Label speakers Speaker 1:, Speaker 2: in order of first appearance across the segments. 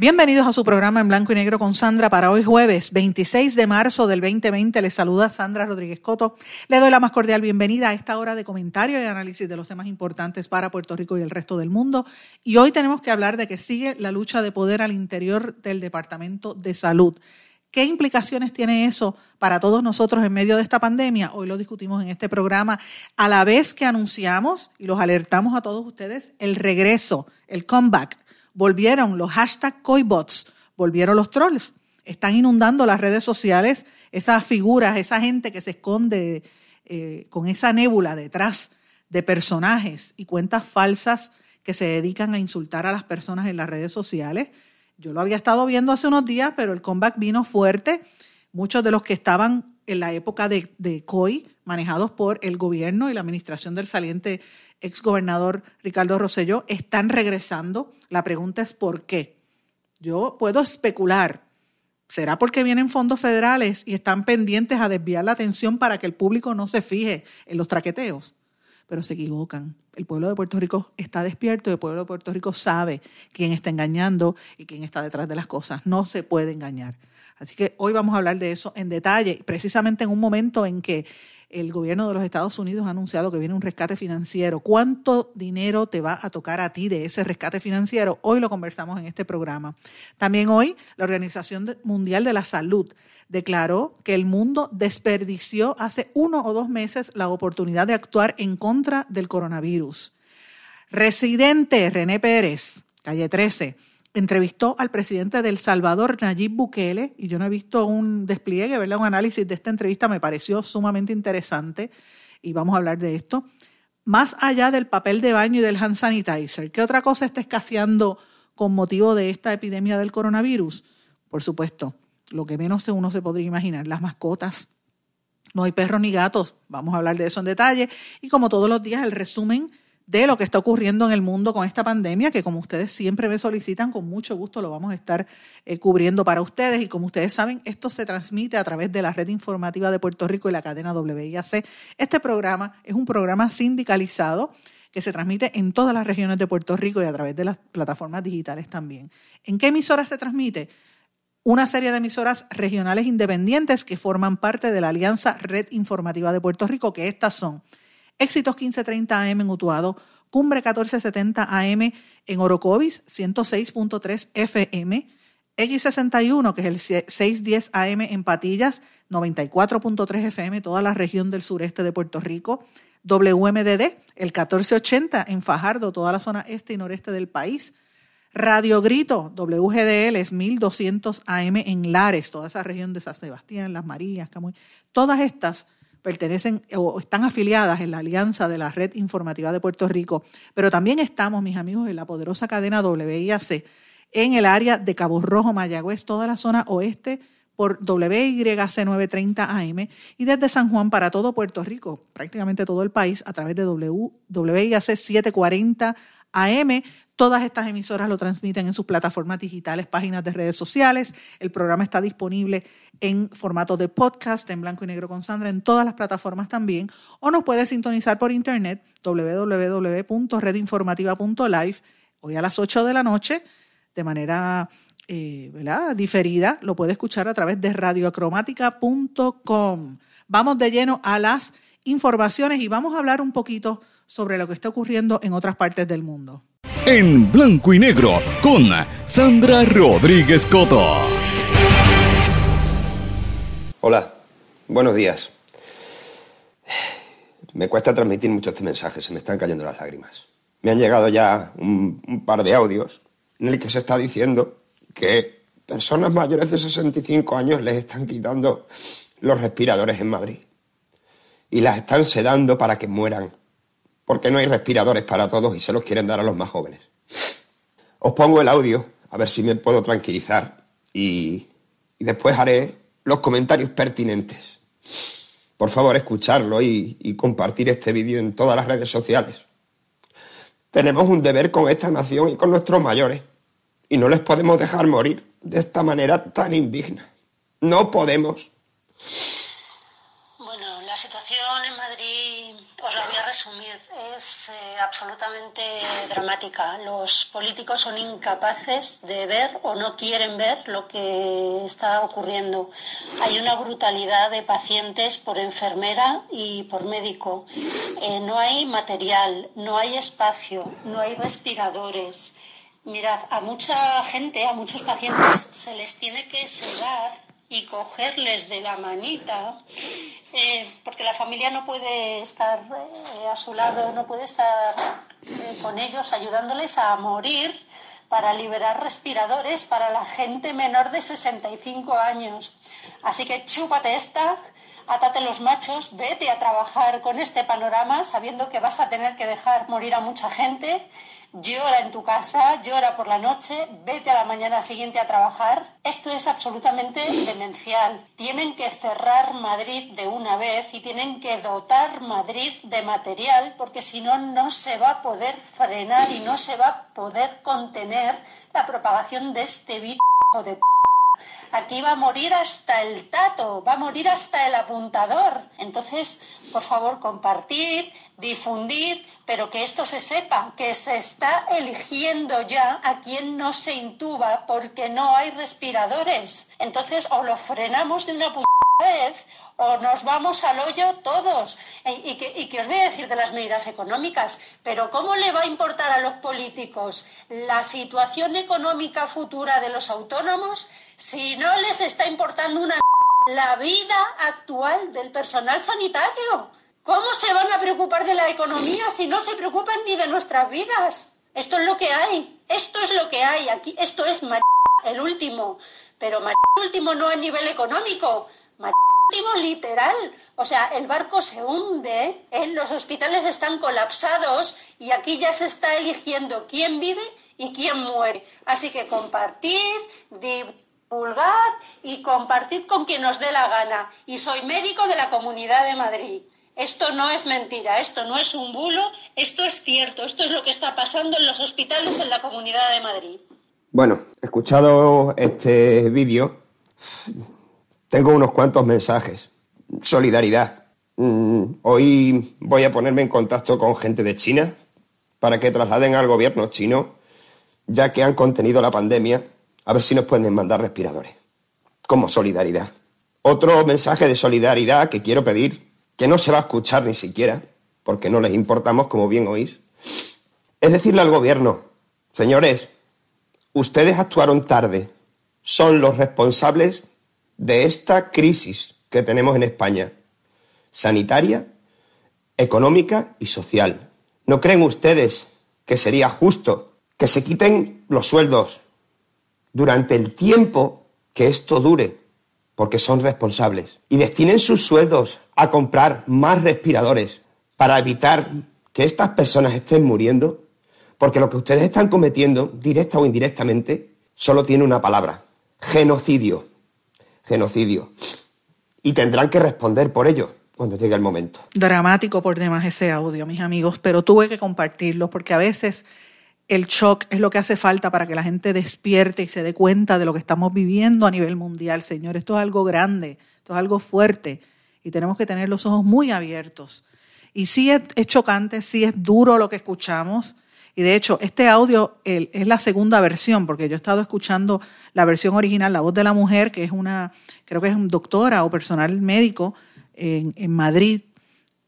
Speaker 1: Bienvenidos a su programa en blanco y negro con Sandra para hoy jueves 26 de marzo del 2020. Les saluda Sandra Rodríguez Coto. Le doy la más cordial bienvenida a esta hora de comentario y análisis de los temas importantes para Puerto Rico y el resto del mundo. Y hoy tenemos que hablar de que sigue la lucha de poder al interior del Departamento de Salud. ¿Qué implicaciones tiene eso para todos nosotros en medio de esta pandemia? Hoy lo discutimos en este programa, a la vez que anunciamos y los alertamos a todos ustedes el regreso, el comeback volvieron los hashtag coibots, volvieron los trolls. Están inundando las redes sociales esas figuras, esa gente que se esconde eh, con esa nébula detrás de personajes y cuentas falsas que se dedican a insultar a las personas en las redes sociales. Yo lo había estado viendo hace unos días, pero el comeback vino fuerte. Muchos de los que estaban en la época de, de COI, manejados por el gobierno y la administración del saliente exgobernador Ricardo Rosselló, están regresando. La pregunta es ¿por qué? Yo puedo especular. ¿Será porque vienen fondos federales y están pendientes a desviar la atención para que el público no se fije en los traqueteos? Pero se equivocan. El pueblo de Puerto Rico está despierto el pueblo de Puerto Rico sabe quién está engañando y quién está detrás de las cosas. No se puede engañar. Así que hoy vamos a hablar de eso en detalle, precisamente en un momento en que el gobierno de los Estados Unidos ha anunciado que viene un rescate financiero. ¿Cuánto dinero te va a tocar a ti de ese rescate financiero? Hoy lo conversamos en este programa. También hoy la Organización Mundial de la Salud declaró que el mundo desperdició hace uno o dos meses la oportunidad de actuar en contra del coronavirus. Residente René Pérez, calle 13 entrevistó al presidente del Salvador, Nayib Bukele, y yo no he visto un despliegue, ¿verdad? un análisis de esta entrevista, me pareció sumamente interesante y vamos a hablar de esto. Más allá del papel de baño y del hand sanitizer, ¿qué otra cosa está escaseando con motivo de esta epidemia del coronavirus? Por supuesto, lo que menos uno se podría imaginar, las mascotas. No hay perros ni gatos, vamos a hablar de eso en detalle. Y como todos los días, el resumen de lo que está ocurriendo en el mundo con esta pandemia, que como ustedes siempre me solicitan, con mucho gusto lo vamos a estar eh, cubriendo para ustedes. Y como ustedes saben, esto se transmite a través de la red informativa de Puerto Rico y la cadena WIAC. Este programa es un programa sindicalizado que se transmite en todas las regiones de Puerto Rico y a través de las plataformas digitales también. ¿En qué emisoras se transmite? Una serie de emisoras regionales independientes que forman parte de la Alianza Red Informativa de Puerto Rico, que estas son Éxitos 1530 AM en Utuado, Cumbre 1470 AM en Orocovis, 106.3 FM, X61, que es el 610 AM en Patillas, 94.3 FM, toda la región del sureste de Puerto Rico, WMDD, el 1480 en Fajardo, toda la zona este y noreste del país, Radio Grito, WGDL es 1200 AM en Lares, toda esa región de San Sebastián, Las Marías, Camuy, todas estas pertenecen o están afiliadas en la alianza de la Red Informativa de Puerto Rico, pero también estamos, mis amigos, en la poderosa cadena WIAC en el área de Cabo Rojo, Mayagüez, toda la zona oeste por WYC 930 AM y desde San Juan para todo Puerto Rico, prácticamente todo el país, a través de WIAC 740 AM. Todas estas emisoras lo transmiten en sus plataformas digitales, páginas de redes sociales. El programa está disponible en formato de podcast, en blanco y negro con Sandra, en todas las plataformas también. O nos puede sintonizar por internet www.redinformativa.live hoy a las 8 de la noche de manera eh, diferida. Lo puede escuchar a través de radioacromática.com. Vamos de lleno a las informaciones y vamos a hablar un poquito sobre lo que está ocurriendo en otras partes del mundo
Speaker 2: en blanco y negro con Sandra Rodríguez Coto.
Speaker 3: Hola, buenos días. Me cuesta transmitir muchos mensajes, se me están cayendo las lágrimas. Me han llegado ya un, un par de audios en el que se está diciendo que personas mayores de 65 años les están quitando los respiradores en Madrid y las están sedando para que mueran porque no hay respiradores para todos y se los quieren dar a los más jóvenes. Os pongo el audio, a ver si me puedo tranquilizar y, después haré los comentarios pertinentes. Por favor, escucharlo y, y compartir este vídeo en todas las redes sociales. Tenemos un deber con esta nación y con nuestros mayores y no les podemos dejar morir de esta manera tan indigna. No podemos.
Speaker 4: Bueno, la situación en Madrid, os la voy a resumir, es eh, absolutamente dramática. Los políticos son incapaces de ver o no quieren ver lo que está ocurriendo. Hay una brutalidad de pacientes por enfermera y por médico. Eh, no hay material, no hay espacio, no hay respiradores. Mirad, a mucha gente, a muchos pacientes se les tiene que sedar y cogerles de la manita, eh, porque la familia no puede estar eh, a su lado, no puede estar eh, con ellos ayudándoles a morir para liberar respiradores para la gente menor de 65 años. Así que chúpate esta, átate los machos, vete a trabajar con este panorama sabiendo que vas a tener que dejar morir a mucha gente llora en tu casa, llora por la noche, vete a la mañana siguiente a trabajar. Esto es absolutamente demencial. Tienen que cerrar Madrid de una vez y tienen que dotar Madrid de material porque si no, no se va a poder frenar y no se va a poder contener la propagación de este virus de p Aquí va a morir hasta el tato, va a morir hasta el apuntador. Entonces, por favor, compartir, difundir, pero que esto se sepa, que se está eligiendo ya a quien no se intuba porque no hay respiradores. Entonces, o lo frenamos de una vez o nos vamos al hoyo todos. Y, que, y, que, os voy a decir de las medidas económicas, pero ¿cómo le va a importar a los políticos la situación económica futura de los autónomos si no les está importando una la vida actual del personal sanitario. ¿Cómo se van a preocupar de la economía si no se preocupan ni de nuestras vidas? Esto es lo que hay. Esto es lo que hay aquí. Esto es el último. Pero el último no a nivel económico. el último literal. O sea, el barco se hunde, ¿eh? los hospitales están colapsados y aquí ya se está eligiendo quién vive y quién muere. Así que compartid, divulgad y compartid con quien os dé la gana. Y soy médico de la Comunidad de Madrid. Esto no es mentira, esto no es un bulo, esto es cierto, esto es lo que está pasando en los hospitales en la Comunidad de Madrid.
Speaker 3: Bueno, escuchado este vídeo, tengo unos cuantos mensajes. Solidaridad. Mm, hoy voy a ponerme en contacto con gente de China para que trasladen al gobierno chino, ya que han contenido la pandemia, a ver si nos pueden mandar respiradores, como solidaridad. Otro mensaje de solidaridad que quiero pedir, que no se va a escuchar ni siquiera, porque no les importamos, como bien oís, es decirle al gobierno, señores, ustedes actuaron tarde, son los responsables de esta crisis que tenemos en España, sanitaria, económica y social. ¿No creen ustedes que sería justo que se quiten los sueldos durante el tiempo que esto dure, porque son responsables, y destinen sus sueldos a comprar más respiradores para evitar que estas personas estén muriendo? Porque lo que ustedes están cometiendo, directa o indirectamente, solo tiene una palabra, genocidio. Genocidio. Y tendrán que responder por ello cuando llegue el momento.
Speaker 1: Dramático por demás ese audio, mis amigos, pero tuve que compartirlo porque a veces el shock es lo que hace falta para que la gente despierte y se dé cuenta de lo que estamos viviendo a nivel mundial, señor. Esto es algo grande, esto es algo fuerte y tenemos que tener los ojos muy abiertos. Y sí es, chocante, sí es duro lo que escuchamos. Y de hecho, este audio es la segunda versión, porque yo he estado escuchando la versión original, la voz de la mujer, que es una, creo que es doctora o personal médico en, en Madrid.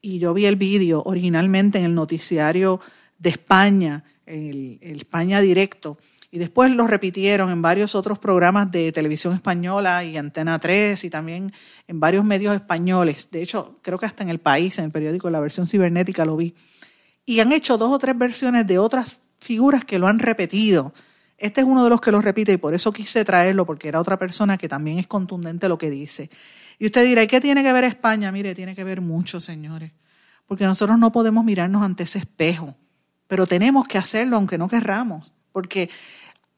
Speaker 1: Y yo vi el vídeo originalmente en el noticiario de España el, España Directo, y después lo repitieron en varios otros programas de televisión española y Antena 3 y también en varios medios españoles. De hecho, creo que hasta en el país, en el periódico La versión cibernética lo vi. Y han hecho dos o tres versiones de otras figuras que lo han repetido. Este es uno de los que lo repite y por eso quise traerlo, porque era otra persona que también es contundente lo que dice. Y usted dirá, ¿y qué tiene que ver España? Mire, tiene que ver mucho, señores porque nosotros no podemos mirarnos ante ese espejo, pero tenemos que hacerlo aunque no querramos, porque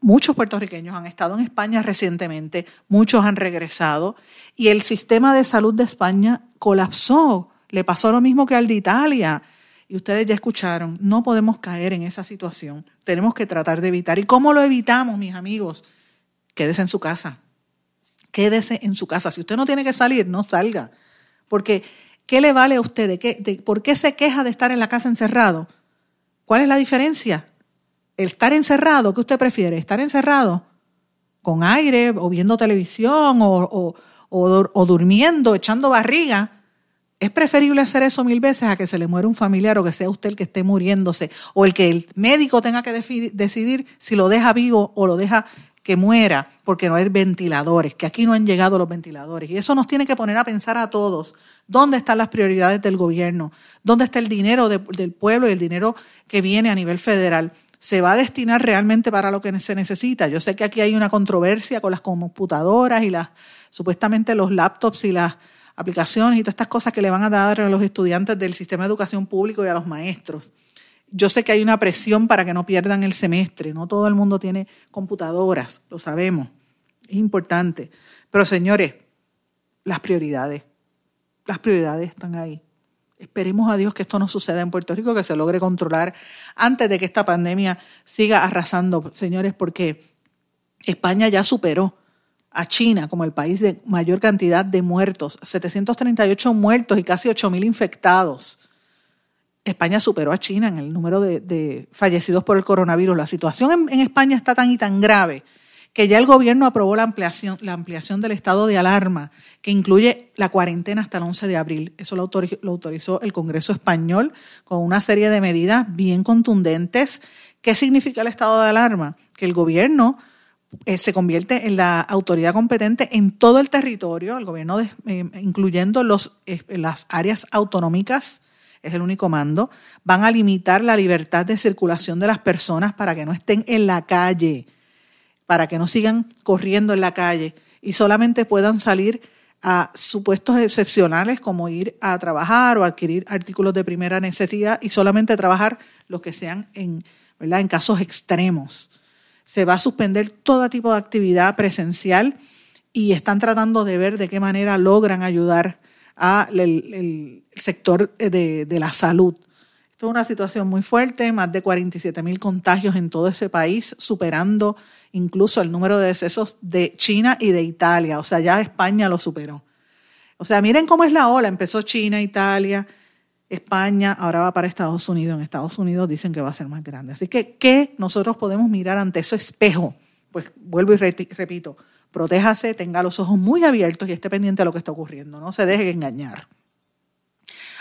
Speaker 1: muchos puertorriqueños han estado en España recientemente, muchos han regresado y el sistema de salud de España colapsó. Le pasó lo mismo que al de Italia. Y ustedes ya escucharon, no podemos caer en esa situación. Tenemos que tratar de evitar. ¿Y cómo lo evitamos, mis amigos? Quédese en su casa. Quédese en su casa. Si usted no tiene que salir, no salga. Porque, ¿qué le vale a usted? ¿De qué, ¿Por qué se queja de estar en la casa encerrado? ¿Cuál es la diferencia? El estar encerrado, ¿qué usted prefiere? ¿Estar encerrado con aire o viendo televisión o, o durmiendo, echando barriga? Es preferible hacer eso mil veces a que se le muera un familiar o que sea usted el que esté muriéndose o el que el médico tenga que decidir si lo deja vivo o lo deja que muera porque no hay ventiladores, que aquí no han llegado los ventiladores. Y eso nos tiene que poner a pensar a todos, ¿dónde están las prioridades del gobierno? ¿Dónde está el dinero del pueblo y el dinero que viene a nivel federal? ¿Se va a destinar realmente para lo que se necesita? Yo sé que aquí hay una controversia con las computadoras y las supuestamente los laptops y las aplicaciones y todas estas cosas que le van a dar a los estudiantes del sistema de educación público y a los maestros. Yo sé que hay una presión para que no pierdan el semestre, no todo el mundo tiene computadoras, lo sabemos, es importante. Pero señores, las prioridades, las prioridades están ahí. Esperemos a Dios que esto no suceda en Puerto Rico, que se logre controlar antes de que esta pandemia siga arrasando, señores, porque España ya superó a China como el país de mayor cantidad de muertos, 738 muertos y casi 8.000 infectados. España superó a China en el número de, fallecidos por el coronavirus. La situación en, España está tan y tan grave que ya el gobierno aprobó la ampliación, del estado de alarma, que incluye la cuarentena hasta el 11 de abril. Eso lo autorizó, el Congreso español con una serie de medidas bien contundentes. ¿Qué significa el estado de alarma? Que el gobierno eh, se convierte en la autoridad competente en todo el territorio, el gobierno, eh, incluyendo eh, las áreas autonómicas, es el único mando, van a limitar la libertad de circulación de las personas para que no estén en la calle, para que no sigan corriendo en la calle y solamente puedan salir a supuestos excepcionales como ir a trabajar o adquirir artículos de primera necesidad y solamente trabajar los que sean en, ¿verdad? en casos extremos se va a suspender todo tipo de actividad presencial y están tratando de ver de qué manera logran ayudar al sector de, la salud. Esto es una situación muy fuerte, más de 47 mil contagios en todo ese país, superando incluso el número de decesos de China y de Italia. O sea, ya España lo superó. O sea, miren cómo es la ola. Empezó China, Italia, España, ahora va para Estados Unidos. En Estados Unidos dicen que va a ser más grande. Así que, ¿qué nosotros podemos mirar ante ese espejo? Pues vuelvo y repito, protéjase, tenga los ojos muy abiertos y esté pendiente de lo que está ocurriendo. No se deje engañar.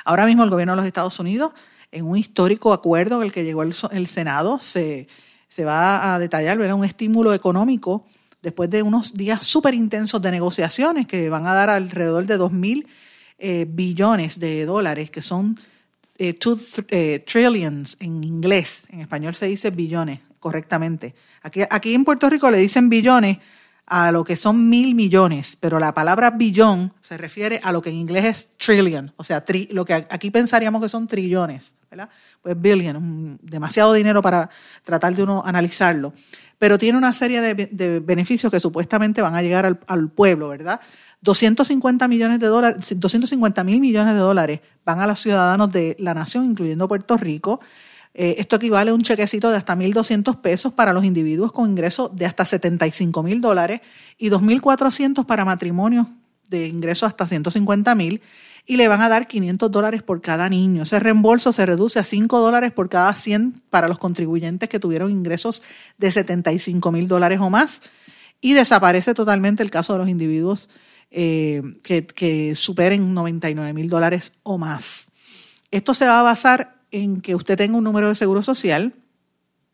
Speaker 1: Ahora mismo el gobierno de los Estados Unidos, en un histórico acuerdo en el que llegó el, Senado, se, se, va a detallar ¿verdad? un estímulo económico después de unos días súper intensos de negociaciones que van a dar alrededor de 2.000 eh, billones de dólares, que son eh, two, eh, trillions en inglés, en español se dice billones correctamente. Aquí, aquí en Puerto Rico le dicen billones a lo que son mil millones, pero la palabra billón se refiere a lo que en inglés es trillion, o sea, lo que aquí pensaríamos que son trillones, ¿verdad? Pues billion, demasiado dinero para tratar de uno analizarlo, pero tiene una serie de, beneficios que supuestamente van a llegar al, al pueblo, ¿verdad? 250 millones de dólares, 250 mil millones de dólares van a los ciudadanos de la nación, incluyendo Puerto Rico. Eh, esto equivale a un chequecito de hasta 1.200 pesos para los individuos con ingresos de hasta 75 mil dólares y 2.400 para matrimonios de ingresos hasta 150 mil y le van a dar 500 dólares por cada niño. Ese reembolso se reduce a 5 dólares por cada 100 para los contribuyentes que tuvieron ingresos de 75 mil dólares o más y desaparece totalmente el caso de los individuos eh, que, superen 99 mil dólares o más. Esto se va a basar en que usted tenga un número de seguro social.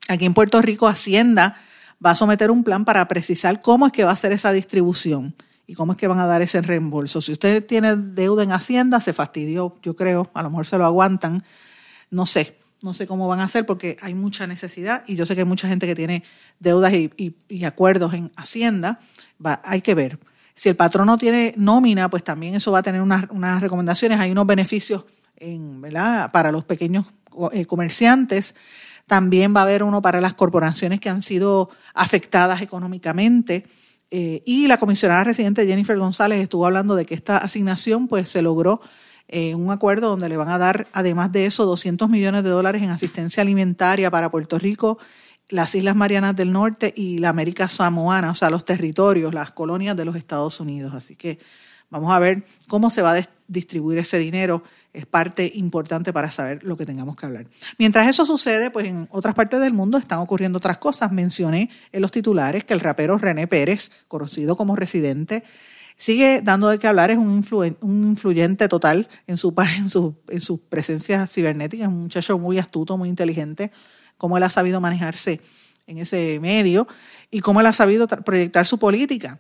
Speaker 1: Aquí en Puerto Rico, Hacienda va a someter un plan para precisar cómo es que va a ser esa distribución y cómo es que van a dar ese reembolso. Si usted tiene deuda en Hacienda, se fastidió, yo creo, a lo mejor se lo aguantan, no sé, no sé cómo van a hacer porque hay mucha necesidad y yo sé que hay mucha gente que tiene deudas y, acuerdos en Hacienda, hay que ver. Si el patrón no tiene nómina, pues también eso va a tener unas, recomendaciones. Hay unos beneficios en, para los pequeños eh, comerciantes. También va a haber uno para las corporaciones que han sido afectadas económicamente. Eh, y la comisionada residente Jennifer González estuvo hablando de que esta asignación pues se logró en un acuerdo donde le van a dar, además de eso, 200 millones de dólares en asistencia alimentaria para Puerto Rico, las Islas Marianas del Norte y la América Samoana, o sea, los territorios, las colonias de los Estados Unidos. Así que vamos a ver cómo se va a distribuir ese dinero. Es parte importante para saber lo que tengamos que hablar. Mientras eso sucede, pues en otras partes del mundo están ocurriendo otras cosas. Mencioné en los titulares que el rapero René Pérez, conocido como residente, sigue dando de qué hablar, es un, un influyente total en su, en, su, en su presencia cibernética, es un muchacho muy astuto, muy inteligente, cómo él ha sabido manejarse en ese medio y cómo él ha sabido proyectar su política.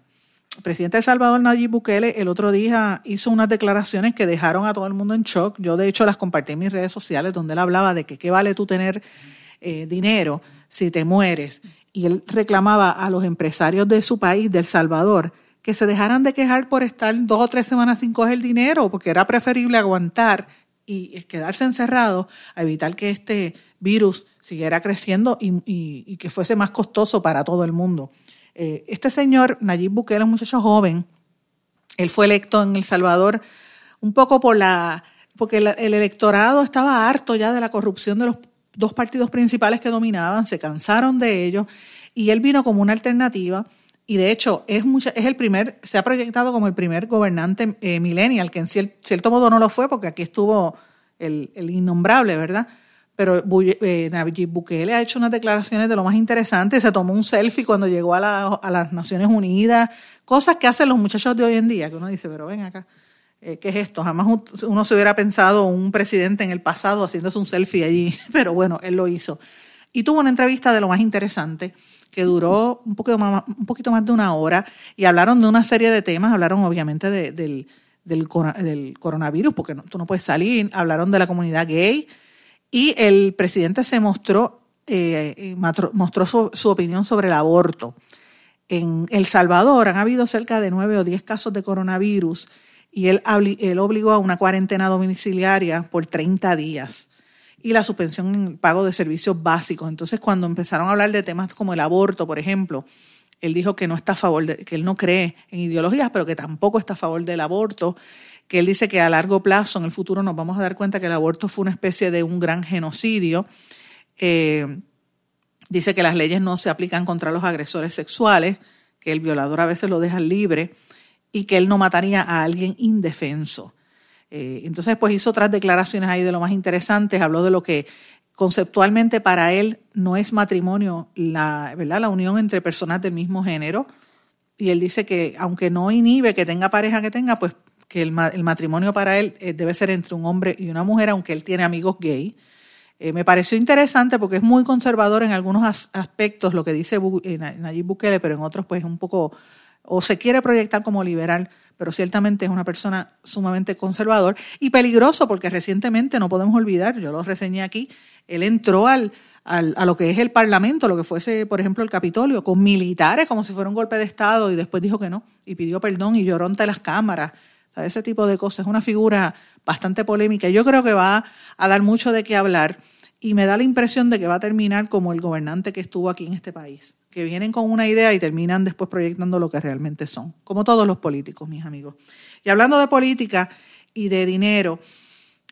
Speaker 1: Presidente de El Salvador, Nayib Bukele, el otro día hizo unas declaraciones que dejaron a todo el mundo en shock. Yo, de hecho, las compartí en mis redes sociales, donde él hablaba de que qué vale tú tener eh, dinero si te mueres. Y él reclamaba a los empresarios de su país, de El Salvador, que se dejaran de quejar por estar dos o tres semanas sin coger dinero, porque era preferible aguantar y quedarse encerrado a evitar que este virus siguiera creciendo y, que fuese más costoso para todo el mundo. Eh, este señor, Nayib Bukele, un muchacho joven, él fue electo en El Salvador un poco por la, porque el, el electorado estaba harto ya de la corrupción de los dos partidos principales que dominaban, se cansaron de ello y él vino como una alternativa y de hecho es, es el primer, se ha proyectado como el primer gobernante eh, millennial, que en cierto modo no lo fue porque aquí estuvo el, innombrable, ¿verdad? Pero eh, Bukele ha hecho unas declaraciones de lo más interesante, se tomó un selfie cuando llegó a, las Naciones Unidas, cosas que hacen los muchachos de hoy en día, que uno dice, pero ven acá, eh, ¿qué es esto? Jamás uno se hubiera pensado un presidente en el pasado haciéndose un selfie allí, pero bueno, él lo hizo. Y tuvo una entrevista de lo más interesante que duró un poquito, más, un poquito más de una hora y hablaron de una serie de temas, hablaron obviamente del, coronavirus, porque tú no puedes salir, hablaron de la comunidad gay y el presidente se mostró, eh, mostró su, opinión sobre el aborto. En El Salvador han habido cerca de nueve o diez casos de coronavirus y él, él obligó a una cuarentena domiciliaria por 30 días y la suspensión en el pago de servicios básicos. Entonces, cuando empezaron a hablar de temas como el aborto, por ejemplo, él dijo que no está a favor, de, que él no cree en ideologías, pero que tampoco está a favor del aborto, que él dice que a largo plazo, en el futuro, nos vamos a dar cuenta que el aborto fue una especie de un gran genocidio. Eh, dice que las leyes no se aplican contra los agresores sexuales, que el violador a veces lo deja libre y que él no mataría a alguien indefenso. Eh, entonces, pues hizo otras declaraciones ahí de lo más interesantes, habló de lo que conceptualmente para él no es matrimonio la, ¿verdad? la unión entre personas del mismo género. Y él dice que aunque no inhibe que tenga pareja que tenga, pues que el, matrimonio para él eh, debe ser entre un hombre y una mujer, aunque él tiene amigos gay. Eh, me pareció interesante porque es muy conservador en algunos aspectos lo que dice Nayib Bukele, pero en otros pues un poco, o se quiere proyectar como liberal, pero ciertamente es una persona sumamente conservador y peligroso porque recientemente, no podemos olvidar, yo lo reseñé aquí, él entró al, a lo que es el Parlamento, lo que fuese, por ejemplo, el Capitolio, con militares como si fuera un golpe de Estado y después dijo que no y pidió perdón y lloró ante las cámaras. Ese tipo de cosas. Es una figura bastante polémica. Yo creo que va a dar mucho de qué hablar y me da la impresión de que va a terminar como el gobernante que estuvo aquí en este país que vienen con una idea y terminan después proyectando lo que realmente son, como todos los políticos, mis amigos. Y hablando de política y de dinero,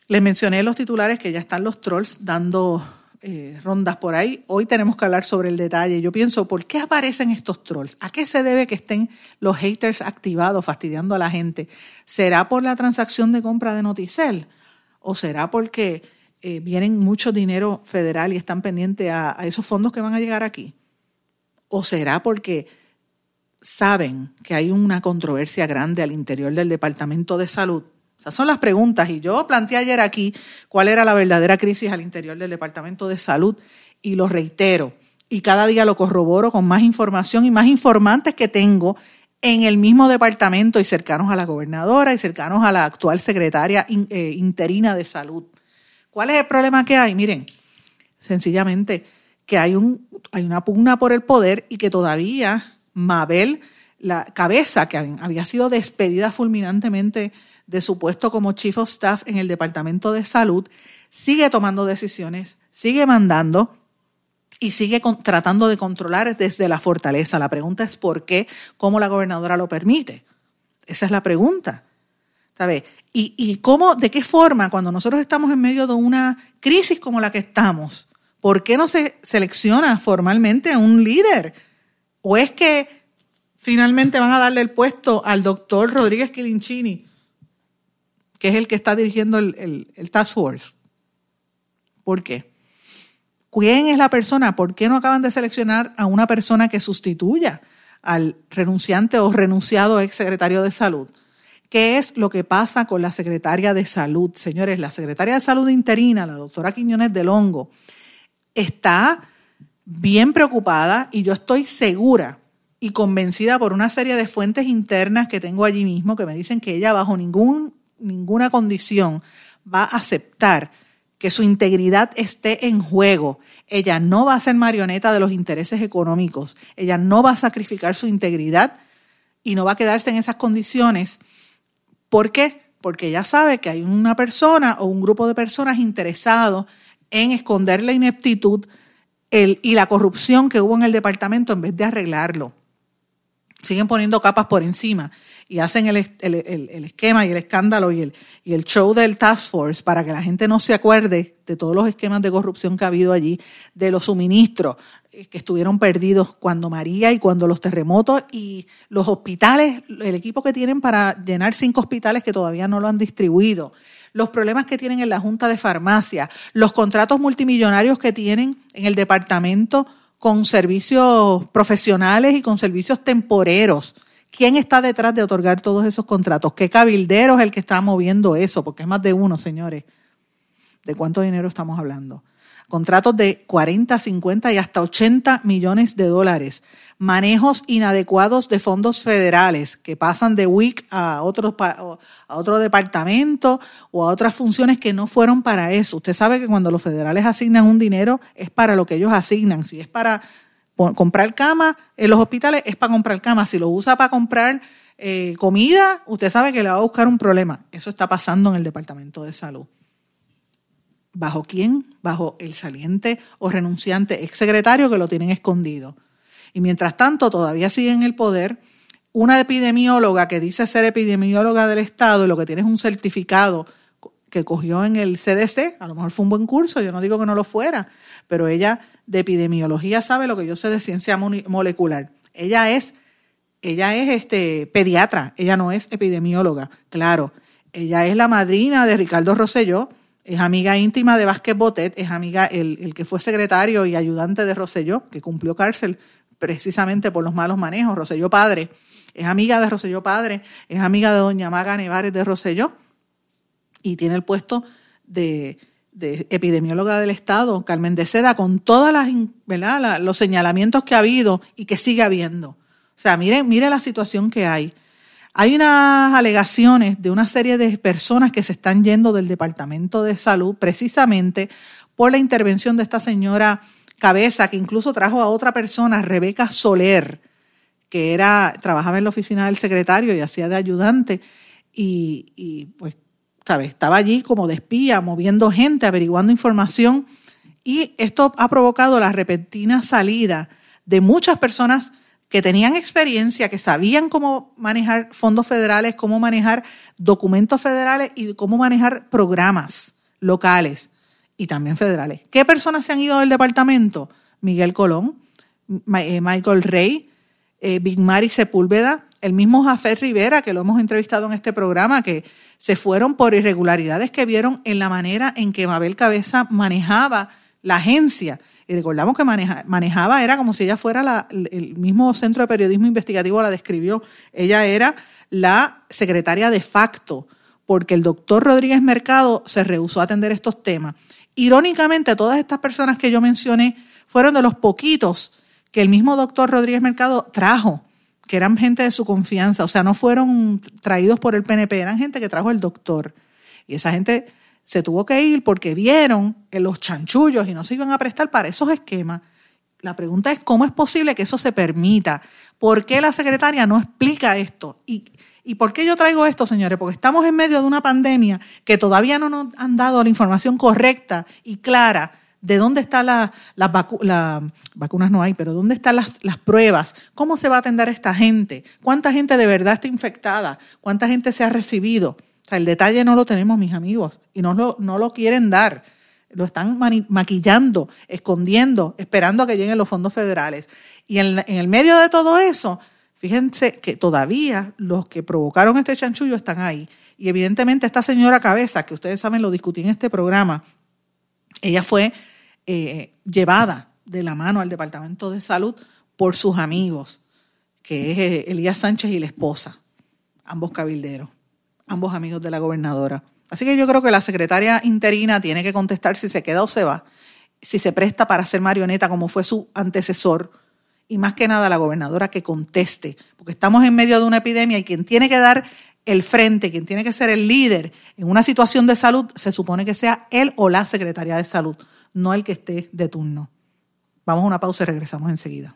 Speaker 1: les mencioné los titulares que ya están los trolls dando eh, rondas por ahí. Hoy tenemos que hablar sobre el detalle. Yo pienso, ¿por qué aparecen estos trolls? ¿A qué se debe que estén los haters activados, fastidiando a la gente? ¿Será por la transacción de compra de Noticel? ¿O será porque eh, vienen mucho dinero federal y están pendientes a esos fondos que van a llegar aquí? ¿O será porque saben que hay una controversia grande al interior del Departamento de Salud? Esas son las preguntas. Y yo planteé ayer aquí cuál era la verdadera crisis al interior del Departamento de Salud y lo reitero. Y cada día lo corroboro con más información y más informantes que tengo en el mismo departamento y cercanos a la gobernadora y cercanos a la actual secretaria eh, interina de salud. ¿Cuál es el problema que hay? Miren, sencillamente que hay, un, hay una pugna por el poder y que todavía Mabel, la cabeza que había sido despedida fulminantemente de su puesto como Chief of Staff en el Departamento de Salud, sigue tomando decisiones, sigue mandando y sigue tratando de controlar desde la fortaleza. La pregunta es por qué, cómo la gobernadora lo permite. Esa es la pregunta. ¿Sabe? Y, y cómo, de qué forma, cuando nosotros estamos en medio de una crisis como la que estamos, ¿por qué no se selecciona formalmente un líder? ¿O es que finalmente van a darle el puesto al doctor Rodríguez Quilinchini, que es el que está dirigiendo el, el Task Force? ¿Por qué? ¿Quién es la persona? ¿Por qué no acaban de seleccionar a una persona que sustituya al renunciante o renunciado ex secretario de salud? ¿Qué es lo que pasa con la secretaria de salud? Señores, la secretaria de salud interina, la doctora Quiñones del Hongo, está bien preocupada y yo estoy segura y convencida por una serie de fuentes internas que tengo allí mismo que me dicen que ella bajo ningún, ninguna condición va a aceptar que su integridad esté en juego. Ella no va a ser marioneta de los intereses económicos. Ella no va a sacrificar su integridad y no va a quedarse en esas condiciones. ¿Por qué? Porque ella sabe que hay una persona o un grupo de personas interesados en esconder la ineptitud y la corrupción que hubo en el departamento en vez de arreglarlo. Siguen poniendo capas por encima y hacen el, esquema y el escándalo y el, y el show del Task Force para que la gente no se acuerde de todos los esquemas de corrupción que ha habido allí, de los suministros eh, que estuvieron perdidos cuando María y cuando los terremotos y los hospitales, el equipo que tienen para llenar cinco hospitales que todavía no lo han distribuido, los problemas que tienen en la Junta de Farmacia, los contratos multimillonarios que tienen en el departamento con servicios profesionales y con servicios temporeros. ¿Quién está detrás de otorgar todos esos contratos? ¿Qué cabildero es el que está moviendo eso? Porque es más de uno, señores. ¿De cuánto dinero estamos hablando? Contratos de 40, 50 y hasta 80 millones de dólares. Manejos inadecuados de fondos federales que pasan de WIC a otro, a otro departamento o a otras funciones que no fueron para eso. Usted sabe que cuando los federales asignan un dinero es para lo que ellos asignan. Si es para comprar cama en los hospitales, es para comprar cama. Si lo usa para comprar eh, comida, usted sabe que le va a buscar un problema. Eso está pasando en el Departamento de Salud. ¿Bajo quién? Bajo el saliente o renunciante exsecretario que lo tienen escondido. Y mientras tanto, todavía sigue en el poder una epidemióloga que dice ser epidemióloga del Estado y lo que tiene es un certificado que cogió en el CDC, a lo mejor fue un buen curso, yo no digo que no lo fuera, pero ella de epidemiología sabe lo que yo sé de ciencia molecular. Ella es, ella es este, pediatra, ella no es epidemióloga, claro. Ella es la madrina de Ricardo Rosselló, es amiga íntima de Vázquez Botet, es amiga, el, el que fue secretario y ayudante de Rosselló, que cumplió cárcel precisamente por los malos manejos, Rosselló padre, es amiga de Rosselló padre, es amiga de doña Maga Nevares de Rosselló y tiene el puesto de, epidemióloga del Estado, Carmen de Seda, con todos los señalamientos que ha habido y que sigue habiendo. O sea, mire, mire la situación que hay. Hay unas alegaciones de una serie de personas que se están yendo del Departamento de Salud precisamente por la intervención de esta señora Cabeza, que incluso trajo a otra persona, Rebeca Soler, que era, trabajaba en la oficina del secretario y hacía de ayudante, y, pues, ¿sabes? Estaba allí como de espía, moviendo gente, averiguando información, y esto ha provocado la repentina salida de muchas personas que tenían experiencia, que sabían cómo manejar fondos federales, cómo manejar documentos federales y cómo manejar programas locales y también federales. ¿Qué personas se han ido del departamento? Miguel Colón, eh, Michael Rey, eh, Big Mari Sepúlveda, el mismo Jafet Rivera, que lo hemos entrevistado en este programa, que se fueron por irregularidades que vieron en la manera en que Mabel Cabeza manejaba la agencia y recordamos que manejaba, era como si ella fuera el mismo centro de periodismo investigativo la describió. Ella era la secretaria de facto, porque el doctor Rodríguez Mercado se rehusó a atender estos temas. Irónicamente, todas estas personas que yo mencioné fueron de los poquitos que el mismo doctor Rodríguez Mercado trajo, que eran gente de su confianza, o sea, no fueron traídos por el PNP, eran gente que trajo el doctor. Y esa gente se tuvo que ir porque vieron en los chanchullos y no se iban a prestar para esos esquemas. La pregunta es cómo es posible que eso se permita. ¿Por qué la secretaria no explica esto? ¿Y, ¿Y por qué yo traigo esto, señores? Porque estamos en medio de una pandemia que todavía no nos han dado la información correcta y clara de dónde están las la, vacunas, no hay, pero dónde están las, las, pruebas, cómo se va a atender a esta gente, cuánta gente de verdad está infectada, cuánta gente se ha recibido. O sea, el detalle no lo tenemos, mis amigos, y no lo, no lo quieren dar. Lo están maquillando, escondiendo, esperando a que lleguen los fondos federales. Y en, el medio de todo eso, fíjense que todavía los que provocaron este chanchullo están ahí. Y evidentemente esta señora Cabeza, que ustedes saben, lo discutí en este programa, ella fue eh, llevada de la mano al Departamento de Salud por sus amigos, que es eh, Elías Sánchez y la esposa, ambos cabilderos, ambos amigos de la gobernadora. Así que yo creo que la secretaria interina tiene que contestar si se queda o se va, si se presta para ser marioneta como fue su antecesor, y más que nada la gobernadora que conteste, porque estamos en medio de una epidemia y quien tiene que dar el frente, quien tiene que ser el líder en una situación de salud, se supone que sea él o la secretaria de salud, no el que esté de turno. Vamos a una pausa y regresamos enseguida.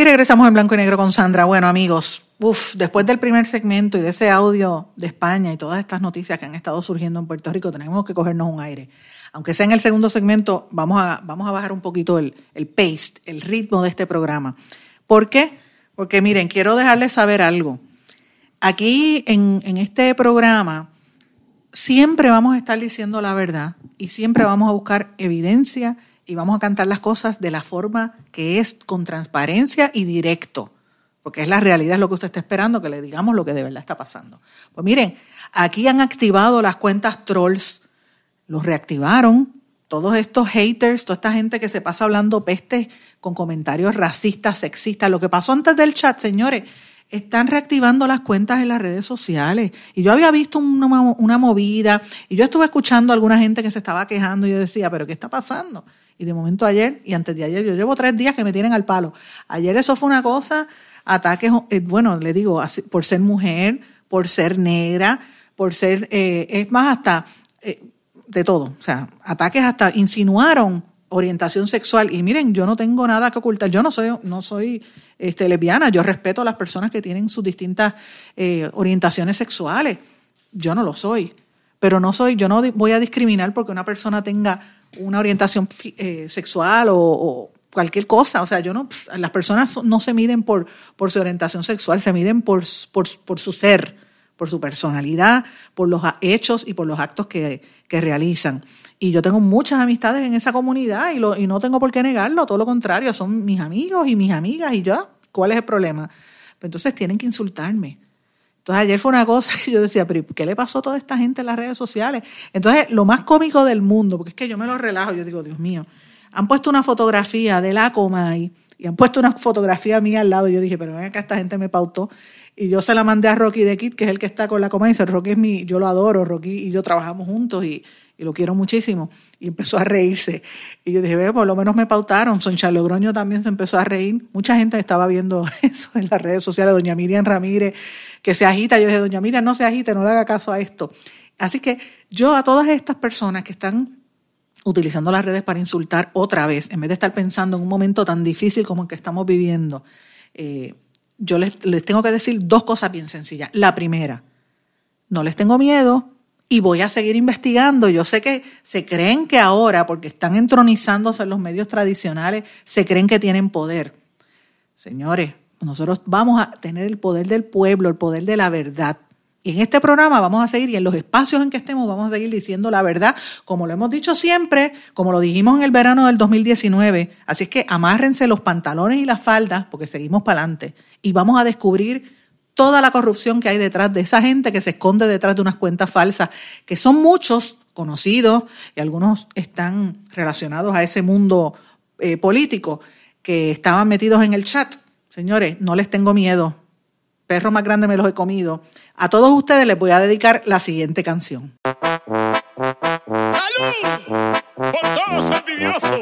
Speaker 1: Y regresamos en blanco y negro con Sandra. Bueno, amigos, uf, después del primer segmento y de ese audio de España y todas estas noticias que han estado surgiendo en Puerto Rico, tenemos que cogernos un aire. Aunque sea en el segundo segmento, vamos a, vamos a bajar un poquito el, el pace, el ritmo de este programa. ¿Por qué? Porque miren, quiero dejarles saber algo. Aquí en, este programa siempre vamos a estar diciendo la verdad y siempre vamos a buscar evidencia y vamos a cantar las cosas de la forma que es, con transparencia y directo, porque es la realidad, es lo que usted está esperando, que le digamos lo que de verdad está pasando. Pues miren, aquí han activado las cuentas trolls, los reactivaron, todos estos haters, toda esta gente que se pasa hablando pestes con comentarios racistas, sexistas. Lo que pasó antes del chat, señores, están reactivando las cuentas en las redes sociales. Y yo había visto una, movida y yo estuve escuchando a alguna gente que se estaba quejando y yo decía, pero ¿qué está pasando? Y de momento ayer y antes de ayer, yo llevo tres días que me tienen al palo. Ayer eso fue una cosa, ataques, eh, bueno, le digo, por ser mujer, por ser negra, por ser, eh, es más, hasta eh, de todo. O sea, ataques hasta insinuaron orientación sexual. Y miren, yo no tengo nada que ocultar. Yo no soy, no soy este, lesbiana. Yo respeto a las personas que tienen sus distintas orientaciones sexuales. Yo no lo soy. Pero no soy, yo no voy a discriminar porque una persona tenga una orientación eh, sexual o, cualquier cosa. O sea, yo no, las personas no se miden por, por su orientación sexual, se miden por, por, por su ser por su personalidad, por los hechos y por los actos que, realizan. Y yo tengo muchas amistades en esa comunidad y, lo, y no tengo por qué negarlo, todo lo contrario, son mis amigos y mis amigas y yo, ¿cuál es el problema? Pues entonces tienen que insultarme. Entonces ayer fue una cosa que yo decía, pero ¿qué le pasó a toda esta gente en las redes sociales? Entonces lo más cómico del mundo, porque es que yo me lo relajo, yo digo, Dios mío, han puesto una fotografía de la Comay y han puesto una fotografía mía al lado. Y yo dije, pero ven acá, esta gente me pautó y yo se la mandé a Rocky de Kid, que es el que está con la coma, y dice, Rocky es mi, yo lo adoro, Rocky y yo trabajamos juntos y, lo quiero muchísimo. Y empezó a reírse. Y yo dije, ve, por lo menos me pautaron. Soncha Logroño también se empezó a reír. Mucha gente estaba viendo eso en las redes sociales. Doña Miriam Ramírez, que se agita. Yo dije, doña Miriam, no se agite, no le haga caso a esto. Así que yo a todas estas personas que están utilizando las redes para insultar otra vez, en vez de estar pensando en un momento tan difícil como el que estamos viviendo, eh, yo les, tengo que decir dos cosas bien sencillas. La primera, no les tengo miedo y voy a seguir investigando. Yo sé que se creen que ahora, porque están entronizándose en los medios tradicionales, se creen que tienen poder. Señores, nosotros vamos a tener el poder del pueblo, el poder de la verdad. Y en este programa vamos a seguir, y en los espacios en que estemos, vamos a seguir diciendo la verdad, como lo hemos dicho siempre, como lo dijimos en el verano del 2019. Así es que amárrense los pantalones y las faldas, porque seguimos para adelante. Y vamos a descubrir toda la corrupción que hay detrás de esa gente que se esconde detrás de unas cuentas falsas, que son muchos conocidos, y algunos están relacionados a ese mundo eh, político, que estaban metidos en el chat. Señores, no les tengo miedo perros más grandes me los he comido. A todos ustedes les voy a dedicar la siguiente canción.
Speaker 5: ¡Salud! Por todos envidiosos.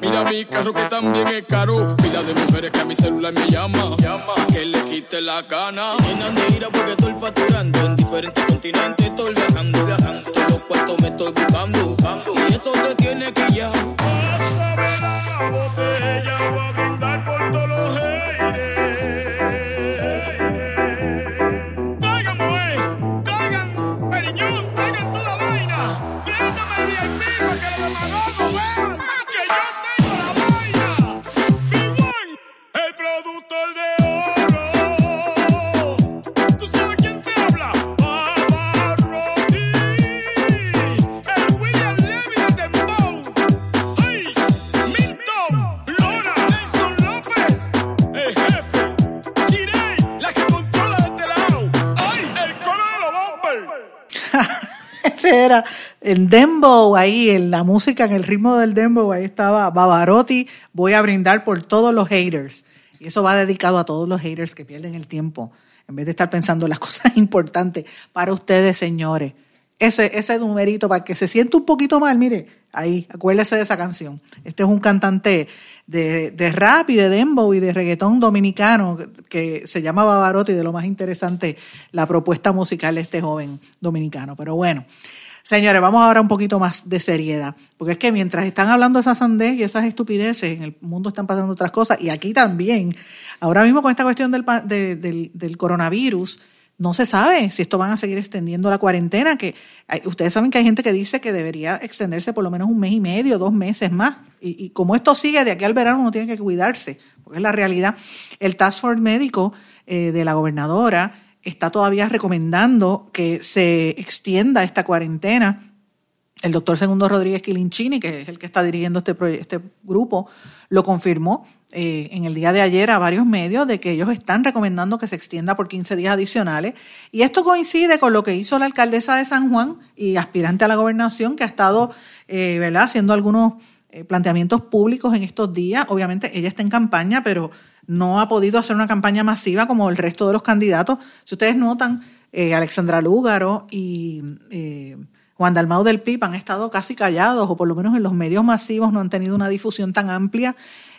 Speaker 5: Mira mi carro que también es caro. Pila de mujeres que a mi celular me llama. Que le quite la gana. Llenan de ira porque estoy facturando. En diferentes continentes estoy viajando. Todos los cuartos me estoy buscando. Y eso te tiene que ya. Pásame la botella,
Speaker 1: era el dembow ahí, en la música, en el ritmo del dembow, ahí estaba Bavarotti, voy a brindar por todos los haters. Y eso va dedicado a todos los haters que pierden el tiempo, en vez de estar pensando en las cosas importantes para ustedes, señores. Ese, ese numerito, para que se siente un poquito mal, mire, ahí, acuérdese de esa canción. Este es un cantante de, de rap y de dembow y de reggaetón dominicano que se llama Bavarotti, de lo más interesante, la propuesta musical de este joven dominicano. Pero bueno, señores, vamos ahora un poquito más de seriedad, porque es que mientras están hablando esas sandez y esas estupideces, en el mundo están pasando otras cosas, y aquí también, ahora mismo con esta cuestión del, de- del, del coronavirus, no se sabe si esto van a seguir extendiendo la cuarentena, que hay- ustedes saben que hay gente que dice que debería extenderse por lo menos un mes y medio, dos meses más. Y, y como esto sigue, de aquí al verano uno tiene que cuidarse, porque es la realidad. El Task Force médico eh, de la gobernadora está todavía recomendando que se extienda esta cuarentena el doctor Segundo Rodríguez Quilinchini, que es el que está dirigiendo este, este grupo, lo confirmó eh, en el día de ayer a varios medios de que ellos están recomendando que se extienda por 15 días adicionales. Y esto coincide con lo que hizo la alcaldesa de San Juan y aspirante a la gobernación, que ha estado eh, ¿verdad? haciendo algunos eh, planteamientos públicos en estos días. Obviamente ella está en campaña, pero no ha podido hacer una campaña masiva como el resto de los candidatos. Si ustedes notan, eh, Alexandra Lúgaro y... eh, Juan Dalmau del PIB han estado casi callados, o por lo menos en los medios masivos no han tenido una difusión tan amplia.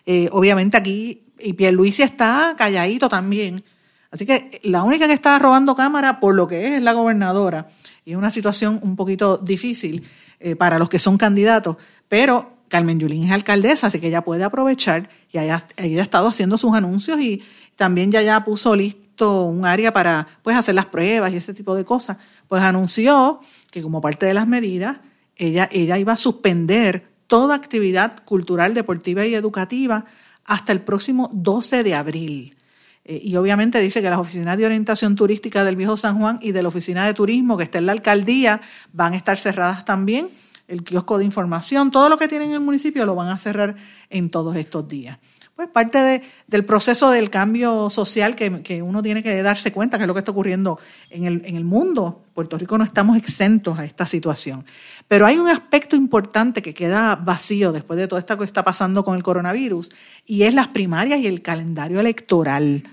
Speaker 1: Eh, obviamente aquí, y Pierluisi está calladito también. Así que la única que está robando cámara por lo que es es la gobernadora. Y es una situación un poquito difícil eh, para los que son candidatos. Pero Carmen Yulín es alcaldesa, así que ella puede aprovechar y ella, ella ha estado haciendo sus anuncios y también ya, ya puso lis- previsto un área para pues, hacer las pruebas y ese tipo de cosas, pues anunció que como parte de las medidas, ella, ella iba a suspender toda actividad cultural, deportiva y educativa hasta el próximo 12 de abril. Eh, y obviamente dice que las oficinas de orientación turística del Viejo San Juan y de la oficina de turismo que está en la alcaldía van a estar cerradas también. El kiosco de información, todo lo que tienen en el municipio lo van a cerrar en todos estos días. Pues parte de, del proceso del cambio social que, que, uno tiene que darse cuenta que es lo que está ocurriendo en el, en el mundo. Puerto Rico no estamos exentos a esta situación. Pero hay un aspecto importante que queda vacío después de todo esto que está pasando con el coronavirus y es las primarias y el calendario electoral.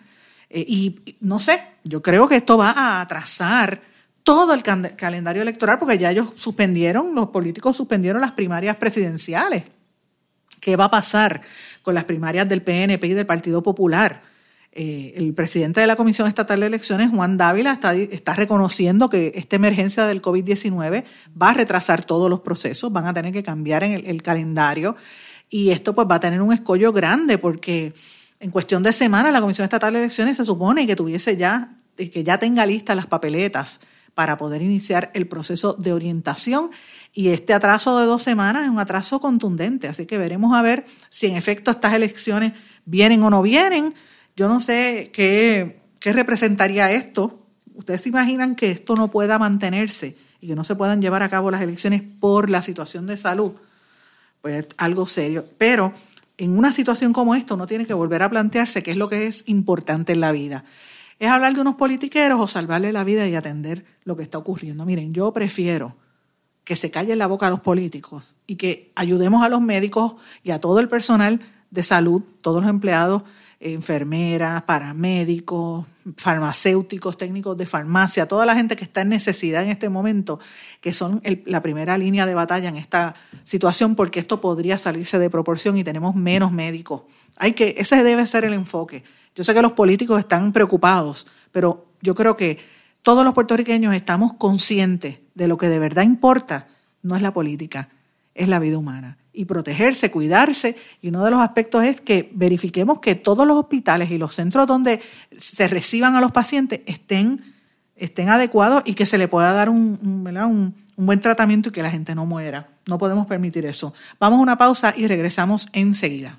Speaker 1: Eh, y no sé, yo creo que esto va a atrasar todo el calendario electoral porque ya ellos suspendieron, los políticos suspendieron las primarias presidenciales. ¿Qué va a pasar con las primarias del PNP y del Partido Popular? Eh, el presidente de la Comisión Estatal de Elecciones, Juan Dávila, está, está reconociendo que esta emergencia del COVID-19 va a retrasar todos los procesos, van a tener que cambiar en el, calendario y esto pues va a tener un escollo grande porque en cuestión de semanas la Comisión Estatal de Elecciones se supone que tuviese ya, que ya tenga listas las papeletas para poder iniciar el proceso de orientación y este atraso de dos semanas es un atraso contundente, así que veremos a ver si en efecto estas elecciones vienen o no vienen. Yo no sé qué, qué representaría esto. ¿Ustedes se imaginan que esto no pueda mantenerse y que no se puedan llevar a cabo las elecciones por la situación de salud? Pues algo serio. Pero en una situación como esta uno tiene que volver a plantearse qué es lo que es importante en la vida. ¿Es hablar de unos politiqueros o salvarle la vida y atender lo que está ocurriendo? Miren, yo prefiero que se calle la boca a los políticos y que ayudemos a los médicos y a todo el personal de salud, todos los empleados, enfermeras, paramédicos, farmacéuticos, técnicos de farmacia, toda la gente que está en necesidad en este momento, que son la primera línea de batalla en esta situación, porque esto podría salirse de proporción y tenemos menos médicos. Hay que, ese debe ser el enfoque. Yo sé que los políticos están preocupados, pero yo creo que todos los puertorriqueños estamos conscientes de lo que de verdad importa, no es la política, es la vida humana. Y protegerse, cuidarse. Y uno de los aspectos es que verifiquemos que todos los hospitales y los centros donde se reciban a los pacientes estén, estén adecuados y que se le pueda dar un, un, un, un buen tratamiento y que la gente no muera. No podemos permitir eso. Vamos a una pausa y regresamos enseguida.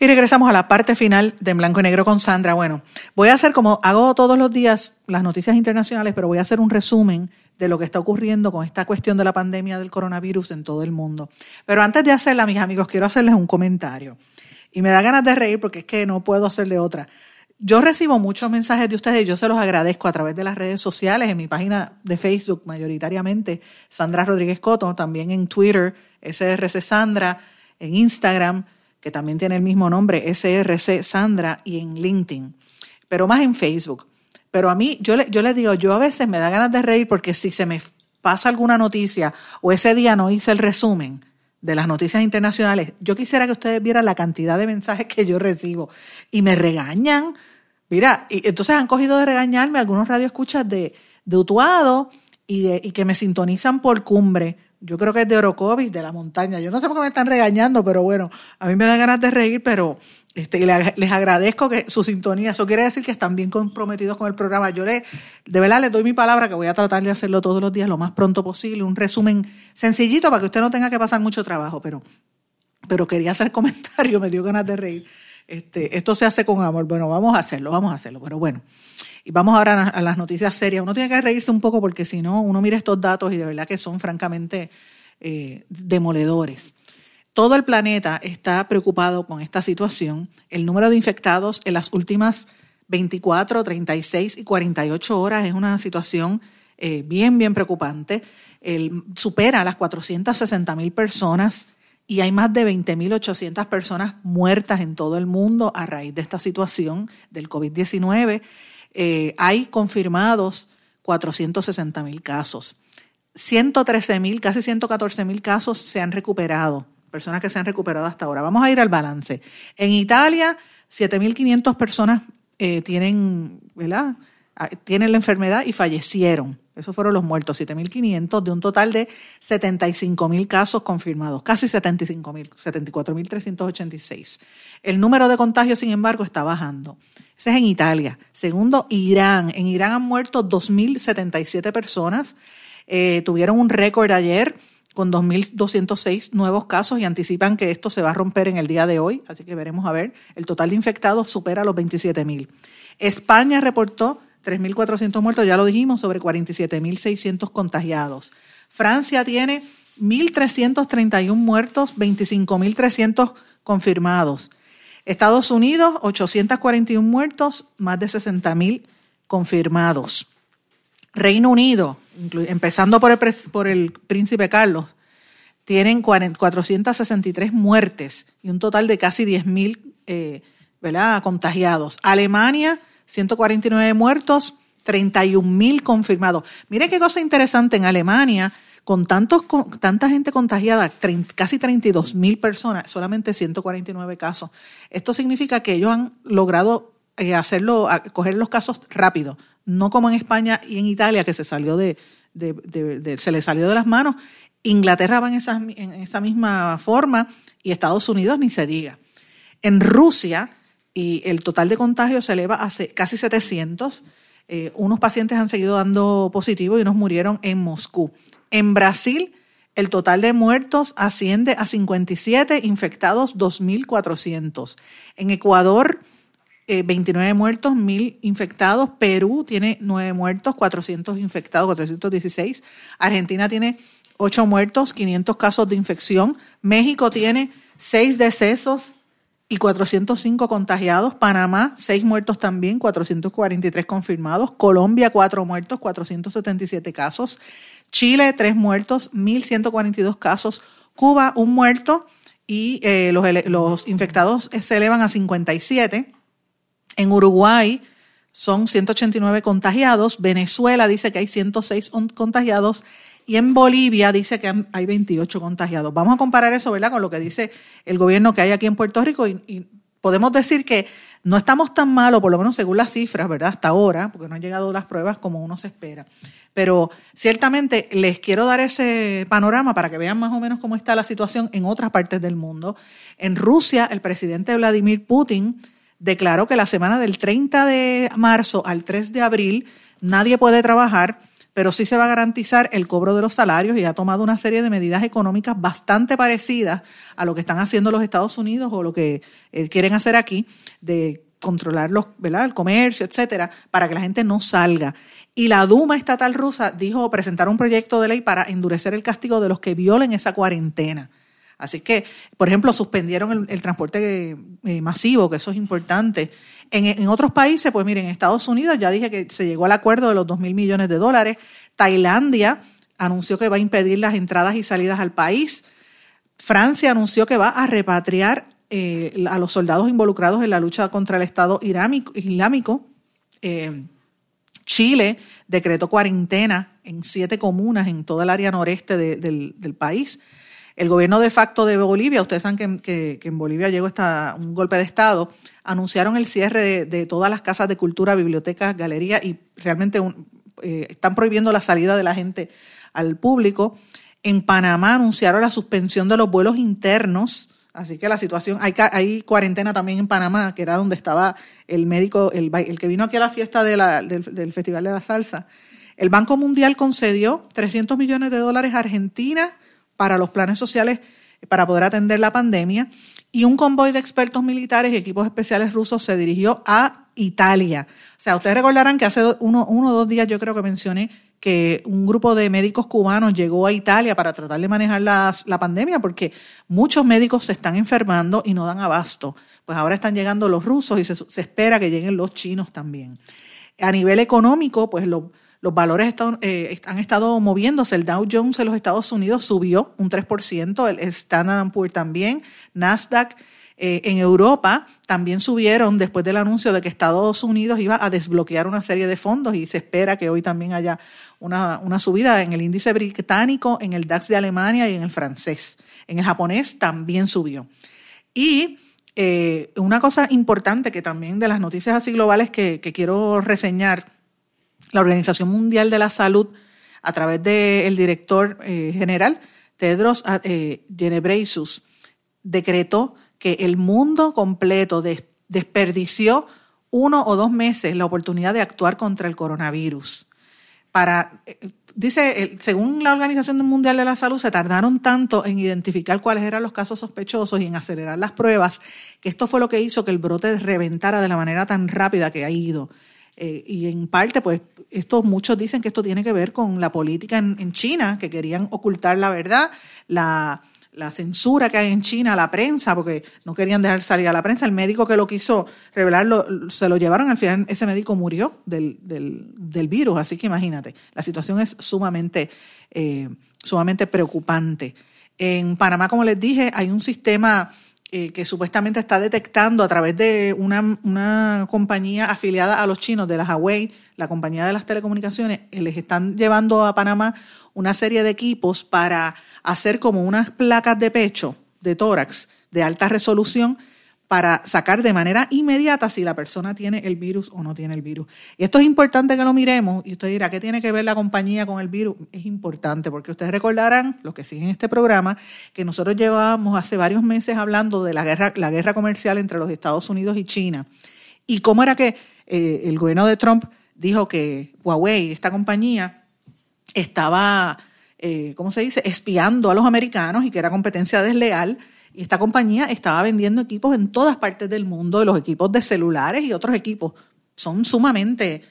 Speaker 1: Y regresamos a la parte final de En Blanco y Negro con Sandra. Bueno, voy a hacer como hago todos los días las noticias internacionales, pero voy a hacer un resumen de lo que está ocurriendo con esta cuestión de la pandemia del coronavirus en todo el mundo. Pero antes de hacerla, mis amigos, quiero hacerles un comentario. Y me da ganas de reír porque es que no puedo hacerle otra. Yo recibo muchos mensajes de ustedes y yo se los agradezco a través de las redes sociales, en mi página de Facebook mayoritariamente, Sandra Rodríguez Coto, también en Twitter, SRC Sandra, en Instagram, que también tiene el mismo nombre, SRC Sandra, y en LinkedIn, pero más en Facebook. Pero a mí, yo, le, yo les digo, yo a veces me da ganas de reír porque si se me pasa alguna noticia o ese día no hice el resumen de las noticias internacionales, yo quisiera que ustedes vieran la cantidad de mensajes que yo recibo y me regañan. Mira, y entonces han cogido de regañarme algunos radioescuchas de, de Utuado y, de, y que me sintonizan por cumbre yo creo que es de Orocovis, de la montaña. Yo no sé por qué me están regañando, pero bueno, a mí me da ganas de reír, pero este, les agradezco que su sintonía. Eso quiere decir que están bien comprometidos con el programa. Yo le, de verdad les doy mi palabra que voy a tratar de hacerlo todos los días lo más pronto posible. Un resumen sencillito para que usted no tenga que pasar mucho trabajo, pero, pero quería hacer comentario, me dio ganas de reír. Este, esto se hace con amor. Bueno, vamos a hacerlo, vamos a hacerlo, pero bueno. Y vamos ahora a las noticias serias. Uno tiene que reírse un poco porque si no, uno mira estos datos y de verdad que son francamente eh, demoledores. Todo el planeta está preocupado con esta situación. El número de infectados en las últimas 24, 36 y 48 horas es una situación eh, bien, bien preocupante. El, supera las 460 mil personas y hay más de 20.800 personas muertas en todo el mundo a raíz de esta situación del COVID-19 eh, hay confirmados 460 mil casos. 113 mil, casi 114 mil casos se han recuperado, personas que se han recuperado hasta ahora. Vamos a ir al balance. En Italia, 7.500 personas eh, tienen, ¿verdad? Ah, tienen la enfermedad y fallecieron. Esos fueron los muertos, 7.500 de un total de 75.000 casos confirmados, casi 75.000, 74.386. El número de contagios, sin embargo, está bajando. Ese es en Italia. Segundo, Irán. En Irán han muerto 2.077 personas. Eh, tuvieron un récord ayer con 2.206 nuevos casos y anticipan que esto se va a romper en el día de hoy, así que veremos a ver. El total de infectados supera los 27.000. España reportó 3.400 muertos, ya lo dijimos, sobre 47.600 contagiados. Francia tiene 1.331 muertos, 25.300 confirmados. Estados Unidos, 841 muertos, más de 60.000 confirmados. Reino Unido, empezando por el, por el príncipe Carlos, tienen 463 muertes y un total de casi 10.000 eh, contagiados. Alemania, 149 muertos, 31.000 confirmados. Mire qué cosa interesante, en Alemania con, tantos, tanta gente contagiada, casi 32 mil personas, solamente 149 casos. Esto significa que ellos han logrado eh, hacerlo, coger los casos rápido, no como en España y en Italia, que se salió de, se salió de las manos. Inglaterra va en esa misma forma y Estados Unidos ni se diga. En Rusia, y el total de contagios se eleva a casi 700. Eh, unos pacientes han seguido dando positivo y unos murieron en Moscú. En Brasil, el total de muertos asciende a 57, infectados 2.400. En Ecuador, 29 eh, muertos, 1.000 infectados. Perú tiene 9 muertos, 400 infectados, 416. Argentina tiene 8 muertos, 500 casos de infección. México tiene 6 decesos y 405 contagiados. Panamá, 6 muertos también, 443 confirmados. Colombia, 4 muertos, 477 casos. Chile, tres muertos, 1.142 casos. Cuba, un muerto y eh, los, los infectados se elevan a 57. En Uruguay son 189 contagiados. Venezuela dice que hay 106 contagiados. Y en Bolivia dice que hay 28 contagiados. Vamos a comparar eso, ¿verdad?, con lo que dice el gobierno que hay aquí en Puerto Rico. Y, podemos decir que no estamos tan malos, por lo menos según las cifras, ¿verdad?, hasta ahora, porque no han llegado las pruebas como uno se espera. Pero ciertamente les quiero dar ese panorama para que vean más o menos cómo está la situación en otras partes del mundo. En Rusia, el presidente Vladimir Putin declaró que la semana del 30 de marzo al 3 de abril nadie puede trabajar, pero sí se va a garantizar el cobro de los salarios y ha tomado una serie de medidas económicas bastante parecidas a lo que están haciendo los Estados Unidos o lo que eh, quieren hacer aquí, de controlar los, ¿verdad? el comercio, etcétera, para que la gente no salga. Y la Duma estatal rusa dijo presentar un proyecto de ley para endurecer el castigo de los que violen esa cuarentena. Así que, por ejemplo, suspendieron el, transporte eh, masivo, que eso es importante. En, otros países, pues miren, en Estados Unidos ya dije que se llegó al acuerdo de los 2 mil millones de dólares. Tailandia anunció que va a impedir las entradas y salidas al país. Francia anunció que va a repatriar eh, a los soldados involucrados en la lucha contra el Estado islámico. Eh, Chile decretó cuarentena en siete comunas en toda el área noreste de, del, del, país. El gobierno de facto de Bolivia, ustedes saben que, en Bolivia llegó un golpe de Estado, anunciaron el cierre de, todas las casas de cultura, bibliotecas, galerías y realmente eh, están prohibiendo la salida de la gente al público. En Panamá anunciaron la suspensión de los vuelos internos. Así que la situación, hay, hay cuarentena también en Panamá, que era donde estaba el médico, el, el que vino aquí a la fiesta del Festival de la Salsa. El Banco Mundial concedió 300 millones de dólares a Argentina para los planes sociales para poder atender la pandemia y un convoy de expertos militares y equipos especiales rusos se dirigió a Italia. O sea, ustedes recordarán que hace uno, o dos días yo creo que mencioné que un grupo de médicos cubanos llegó a Italia para tratar de manejar la, la pandemia porque muchos médicos se están enfermando y no dan abasto. Pues ahora están llegando los rusos y se, se espera que lleguen los chinos también. A nivel económico, pues lo, los valores eh, han estado moviéndose. El Dow Jones en los Estados Unidos subió un 3%, el Standard Poor's también, Nasdaq. Eh, en Europa también subieron después del anuncio de que Estados Unidos iba a desbloquear una serie de fondos y se espera que hoy también haya una, subida en el índice británico, en el DAX de Alemania y en el francés. En el japonés también subió. Y eh, una cosa importante que también de las noticias así globales que quiero reseñar la Organización Mundial de la Salud, a través del director eh, general, Tedros eh, Ghebreyesus, decretó que el mundo completo des desperdició uno o dos meses la oportunidad de actuar contra el coronavirus. Para, dice, según la Organización Mundial de la Salud, se tardaron tanto en identificar cuáles eran los casos sospechosos y en acelerar las pruebas, que esto fue lo que hizo que el brote reventara de la manera tan rápida que ha ido. Eh, y en parte, pues, esto, muchos dicen que esto tiene que ver con la política en, en China, que querían ocultar la verdad, la, la, censura que hay en China a la prensa, porque no querían dejar salir a la prensa. El médico que lo quiso revelarlo, se lo llevaron, al final ese médico murió del, del, del virus, así que imagínate, la situación es sumamente, eh, sumamente preocupante. En Panamá, como les dije, hay un sistema eh, que supuestamente está detectando a través de una, una, compañía afiliada a los chinos, de la Huawei, la compañía de las telecomunicaciones, eh, les están llevando a Panamá una serie de equipos para hacer como unas placas de pecho, de tórax, de alta resolución, para sacar de manera inmediata si la persona tiene el virus o no tiene el virus. Y esto es importante que lo miremos y usted dirá, ¿qué tiene que ver la compañía con el virus? Es importante porque ustedes recordarán, los que siguen este programa, que nosotros llevábamos hace varios meses hablando de la guerra, la guerra comercial entre los Estados Unidos y China. Y cómo era que eh, el gobierno de Trump dijo que Huawei, esta compañía, estaba, eh, ¿cómo se dice?, espiando a los americanos y que era competencia desleal y esta compañía estaba vendiendo equipos en todas partes del mundo, los equipos de celulares y otros equipos. Son sumamente,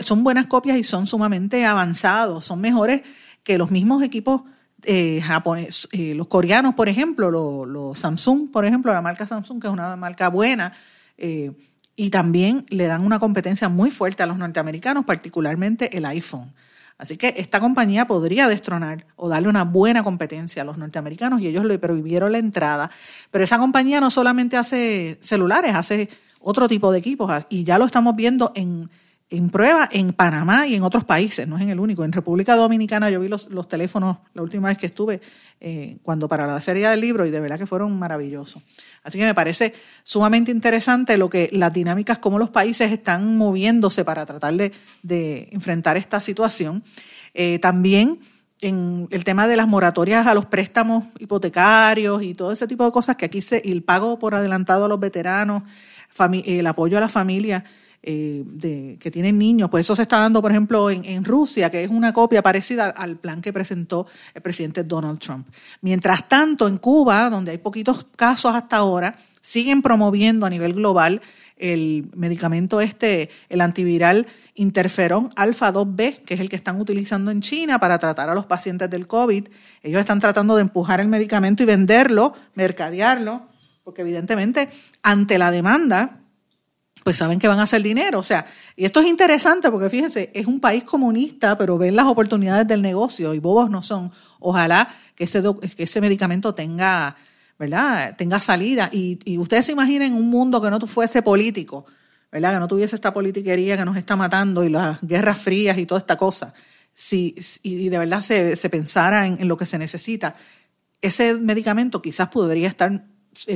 Speaker 1: son buenas copias y son sumamente avanzados, son mejores que los mismos equipos eh, japoneses, eh, los coreanos, por ejemplo, los, los, Samsung, por ejemplo, la marca Samsung, que es una marca buena, eh, y también le dan una competencia muy fuerte a los norteamericanos, particularmente el iPhone. Así que esta compañía podría destronar o darle una buena competencia a los norteamericanos y ellos le prohibieron la entrada. Pero esa compañía no solamente hace celulares, hace otro tipo de equipos y ya lo estamos viendo en, en prueba en Panamá y en otros países, no es en el único. En República Dominicana yo vi los, los teléfonos la última vez que estuve, eh, cuando para la Feria del Libro, y de verdad que fueron maravillosos. Así que me parece sumamente interesante lo que las dinámicas, cómo los países están moviéndose para tratar de, de enfrentar esta situación. Eh, también en el tema de las moratorias a los préstamos hipotecarios y todo ese tipo de cosas que aquí se, el pago por adelantado a los veteranos, el apoyo a la familia eh, de, que tienen niños, pues eso se está dando, por ejemplo, en, en, Rusia, que es una copia parecida al plan que presentó el presidente Donald Trump. Mientras tanto, en Cuba, donde hay poquitos casos hasta ahora, siguen promoviendo a nivel global el medicamento este, el antiviral interferón alfa 2B, que es el que están utilizando en China para tratar a los pacientes del COVID. Ellos están tratando de empujar el medicamento y venderlo, mercadearlo, porque evidentemente ante la demanda pues saben que van a hacer dinero. O sea, y esto es interesante porque fíjense, es un país comunista, pero ven las oportunidades del negocio y bobos no son. Ojalá que ese, que ese medicamento tenga, ¿verdad? Tenga salida. Y, y ustedes se imaginen un mundo que no fuese político, ¿verdad? Que no tuviese esta politiquería que nos está matando y las guerras frías y toda esta cosa. Si, y de verdad se, se pensara en, en lo que se necesita, ese medicamento quizás podría estar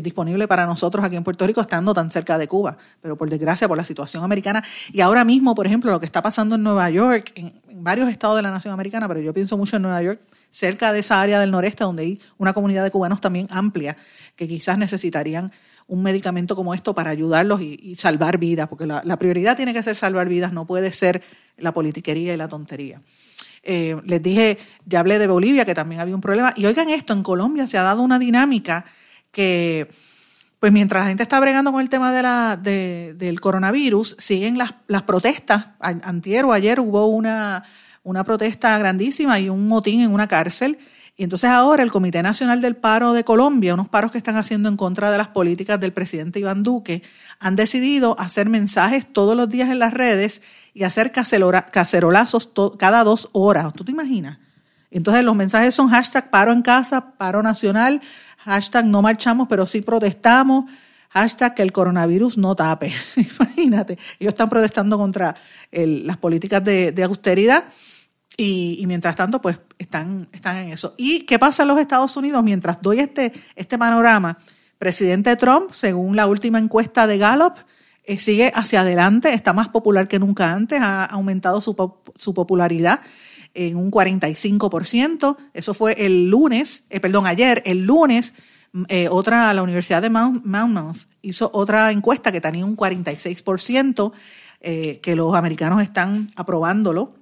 Speaker 1: disponible para nosotros aquí en Puerto Rico estando tan cerca de Cuba, pero por desgracia por la situación americana. Y ahora mismo, por ejemplo, lo que está pasando en Nueva York, en, varios estados de la nación americana, pero yo pienso mucho en Nueva York, cerca de esa área del noreste donde hay una comunidad de cubanos también amplia que quizás necesitarían un medicamento como esto para ayudarlos y, salvar vidas, porque la, la, prioridad tiene que ser salvar vidas, no puede ser la politiquería y la tontería. Eh, les dije, ya hablé de Bolivia, que también había un problema, y oigan esto, en Colombia se ha dado una dinámica que pues mientras la gente está bregando con el tema de la, de, del coronavirus, siguen las, las protestas. Antier ayer hubo una, una protesta grandísima y un motín en una cárcel. Y entonces ahora el Comité Nacional del Paro de Colombia, unos paros que están haciendo en contra de las políticas del presidente Iván Duque, han decidido hacer mensajes todos los días en las redes y hacer cacerolazos cada dos horas. ¿Tú te imaginas? Entonces los mensajes son hashtag paro en casa, paro nacional, hashtag no marchamos, pero sí protestamos, hashtag que el coronavirus no tape. Imagínate, ellos están protestando contra las políticas de, de austeridad y, y, mientras tanto, pues están, están en eso. ¿Y qué pasa en los Estados Unidos? Mientras doy este, este panorama, presidente Trump, según la última encuesta de Gallup, eh, sigue hacia adelante, está más popular que nunca antes, ha aumentado su, su popularidad en un 45%. Eso fue el lunes, eh, perdón, ayer, el lunes, eh, otra, la Universidad de Mount, Mount hizo otra encuesta que tenía un 46%, eh, que los americanos están aprobándolo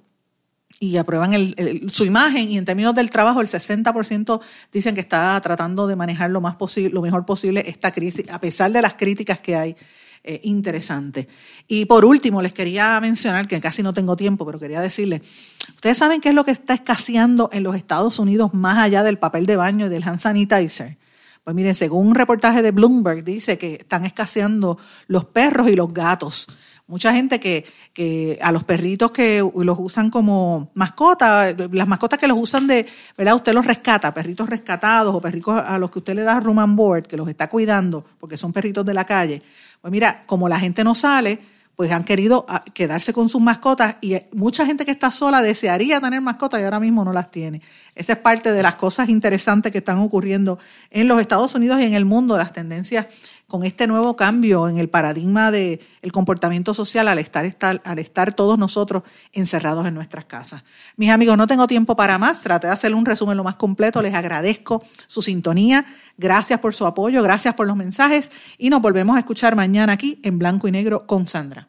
Speaker 1: y aprueban el, su imagen y en términos del trabajo el 60% dicen que está tratando de manejar lo más posible, lo mejor posible esta crisis, a pesar de las críticas que hay eh, interesante. Y por último, les quería mencionar, que casi no tengo tiempo, pero quería decirles, ¿ustedes saben qué es lo que está escaseando en los Estados Unidos más allá del papel de baño y del hand sanitizer? Pues miren, según un reportaje de Bloomberg, dice que están escaseando los perros y los gatos. Mucha gente que, que a los perritos que los usan como mascota, las mascotas que los usan de, ¿verdad? Usted los rescata, perritos rescatados o perritos a los que usted le da room and board, que los está cuidando porque son perritos de la calle pues mira, como la gente no sale, pues han querido ah, quedarse con sus mascotas y mucha gente que está sola desearía tener mascotas y ahora mismo no las tiene. Esa es parte de las cosas interesantes que están ocurriendo en los Estados Unidos y en el mundo, las tendencias con este nuevo cambio en el paradigma del el comportamiento social al estar, estar, al estar todos nosotros encerrados en nuestras casas. Mis amigos, no tengo tiempo para más, traté de hacer un resumen lo más completo, les agradezco su sintonía, gracias por su apoyo, gracias por los mensajes. Y nos volvemos a escuchar mañana aquí en Blanco y Negro con Sandra.